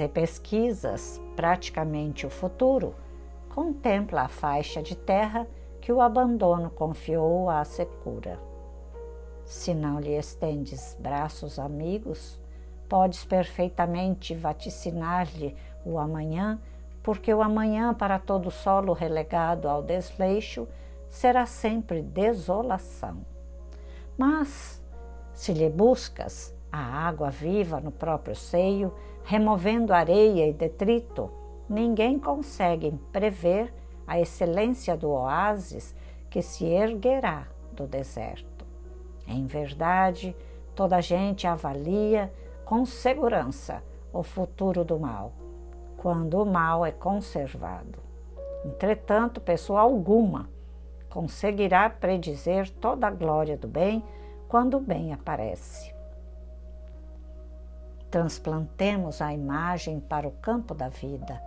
Se pesquisas praticamente o futuro, contempla a faixa de terra que o abandono confiou à secura. Se não lhe estendes braços amigos, podes perfeitamente vaticinar-lhe o amanhã, porque o amanhã para todo solo relegado ao desleixo será sempre desolação. Mas, se lhe buscas a água viva no próprio seio, removendo areia e detrito, ninguém consegue prever a excelência do oásis que se erguerá do deserto. Em verdade, toda a gente avalia com segurança o futuro do mal, quando o mal é conservado. Entretanto, pessoa alguma conseguirá predizer toda a glória do bem quando o bem aparece. Transplantemos a imagem para o campo da vida.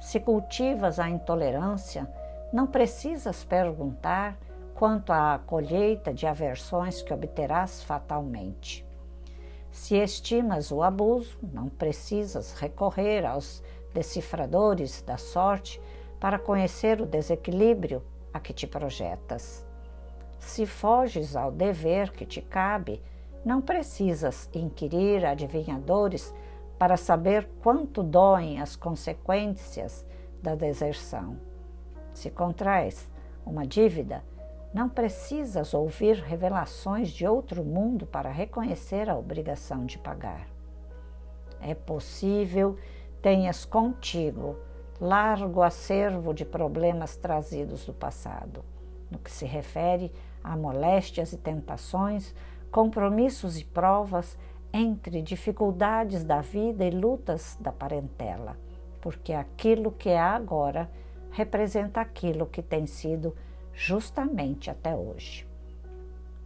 Se cultivas a intolerância, não precisas perguntar quanto à colheita de aversões que obterás fatalmente. Se estimas o abuso, não precisas recorrer aos decifradores da sorte para conhecer o desequilíbrio a que te projetas. Se foges ao dever que te cabe, não precisas inquirir adivinhadores para saber quanto doem as consequências da deserção. Se contrais uma dívida, não precisas ouvir revelações de outro mundo para reconhecer a obrigação de pagar. É possível tenhas contigo largo acervo de problemas trazidos do passado, no que se refere a moléstias e tentações, compromissos e provas, entre dificuldades da vida e lutas da parentela, porque aquilo que é agora representa aquilo que tem sido justamente até hoje.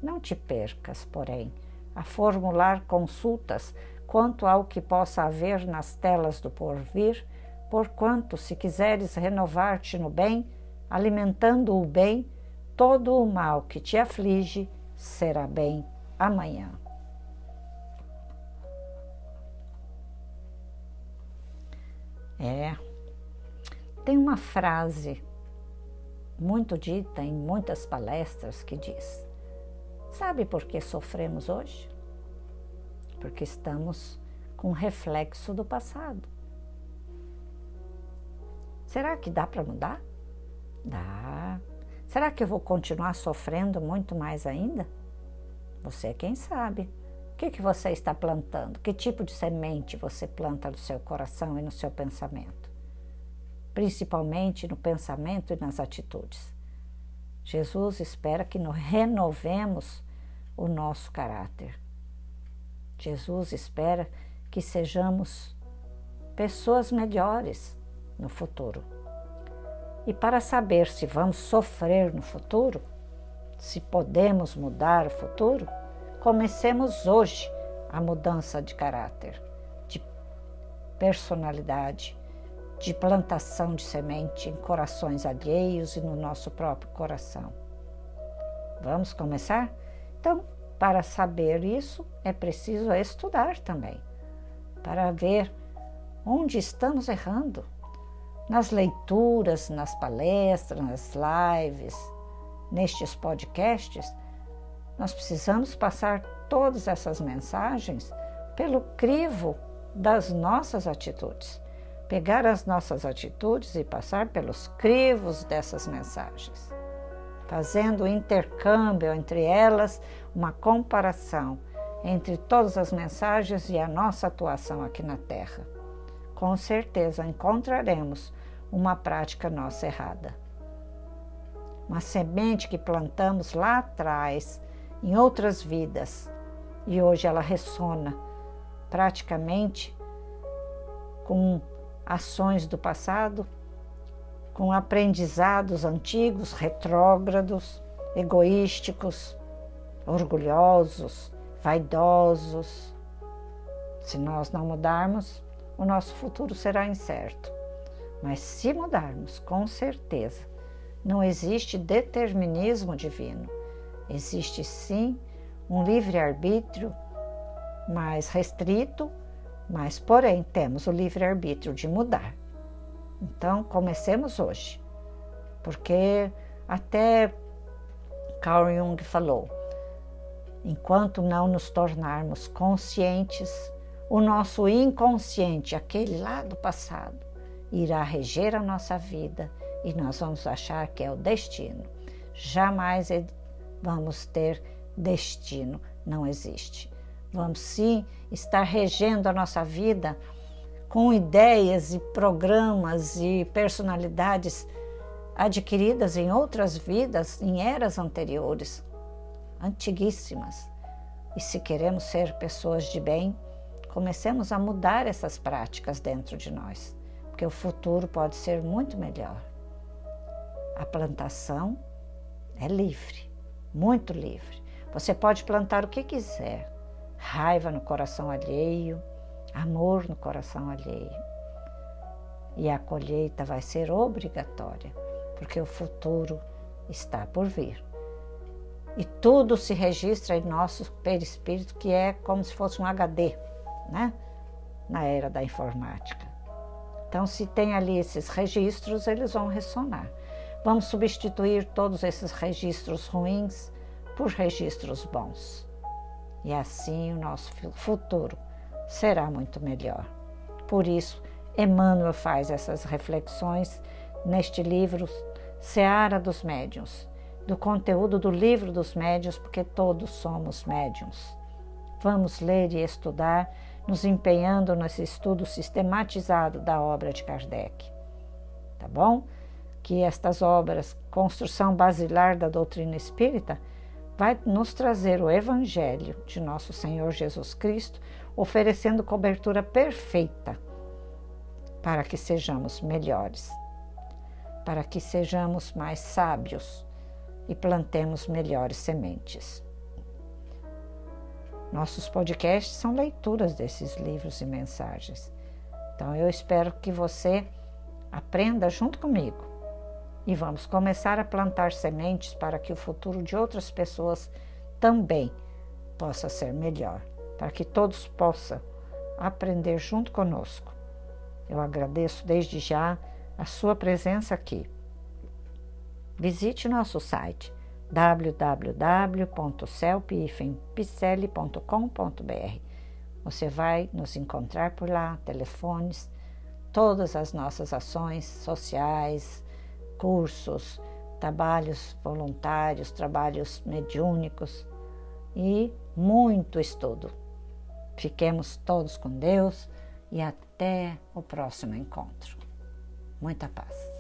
Não te percas, porém, a formular consultas quanto ao que possa haver nas telas do porvir Porquanto, se quiseres renovar-te no bem, alimentando o bem, todo o mal que te aflige será bem amanhã. É, tem uma frase muito dita em muitas palestras que diz: Sabe por que sofremos hoje? Porque estamos com reflexo do passado. Será que dá para mudar? Dá. Será que eu vou continuar sofrendo muito mais ainda? Você é quem sabe. O que, que você está plantando? Que tipo de semente você planta no seu coração e no seu pensamento? Principalmente no pensamento e nas atitudes. Jesus espera que nos renovemos o nosso caráter. Jesus espera que sejamos pessoas melhores, no futuro. E para saber se vamos sofrer no futuro, se podemos mudar o futuro, comecemos hoje a mudança de caráter, de personalidade, de plantação de semente em corações alheios e no nosso próprio coração. Vamos começar? Então, para saber isso, é preciso estudar também, para ver onde estamos errando nas leituras, nas palestras, nas lives, nestes podcasts, nós precisamos passar todas essas mensagens pelo crivo das nossas atitudes. Pegar as nossas atitudes e passar pelos crivos dessas mensagens, fazendo o intercâmbio entre elas, uma comparação entre todas as mensagens e a nossa atuação aqui na Terra com certeza encontraremos uma prática nossa errada. Uma semente que plantamos lá atrás, em outras vidas, e hoje ela ressona praticamente com ações do passado com aprendizados antigos, retrógrados, egoísticos, orgulhosos, vaidosos. Se nós não mudarmos, o nosso futuro será incerto. Mas se mudarmos, com certeza, não existe determinismo divino. Existe sim um livre-arbítrio mais restrito, mas porém temos o livre-arbítrio de mudar. Então, comecemos hoje, porque até Carl Jung falou: enquanto não nos tornarmos conscientes, o nosso inconsciente, aquele lá do passado, irá reger a nossa vida e nós vamos achar que é o destino. Jamais vamos ter destino, não existe. Vamos sim estar regendo a nossa vida com ideias e programas e personalidades adquiridas em outras vidas, em eras anteriores, antiguíssimas. E se queremos ser pessoas de bem, comecemos a mudar essas práticas dentro de nós, porque o futuro pode ser muito melhor. A plantação é livre, muito livre. Você pode plantar o que quiser: raiva no coração alheio, amor no coração alheio. E a colheita vai ser obrigatória, porque o futuro está por vir. E tudo se registra em nosso perispírito, que é como se fosse um HD, né? Na era da informática. Então, se tem ali esses registros, eles vão ressonar. Vamos substituir todos esses registros ruins por registros bons. E assim o nosso futuro será muito melhor. Por isso, Emmanuel faz essas reflexões neste livro Seara dos Médiuns, do conteúdo do livro dos médiuns, porque todos somos médiuns. Vamos ler e estudar, nos empenhando nesse estudo sistematizado da obra de Kardec. Tá bom? Que estas obras, construção basilar da doutrina espírita, vai nos trazer o Evangelho de nosso Senhor Jesus Cristo, oferecendo cobertura perfeita para que sejamos melhores, para que sejamos mais sábios e plantemos melhores sementes. Nossos podcasts são leituras desses livros e mensagens. Então eu espero que você aprenda junto comigo e vamos começar a plantar sementes para que o futuro de outras pessoas também possa ser melhor para que todos possam aprender junto conosco. Eu agradeço desde já a sua presença aqui. Visite nosso site www.celpifempicele.com.br. Você vai nos encontrar por lá, telefones, todas as nossas ações sociais, cursos, trabalhos voluntários, trabalhos mediúnicos e muito estudo. Fiquemos todos com Deus e até o próximo encontro. Muita paz.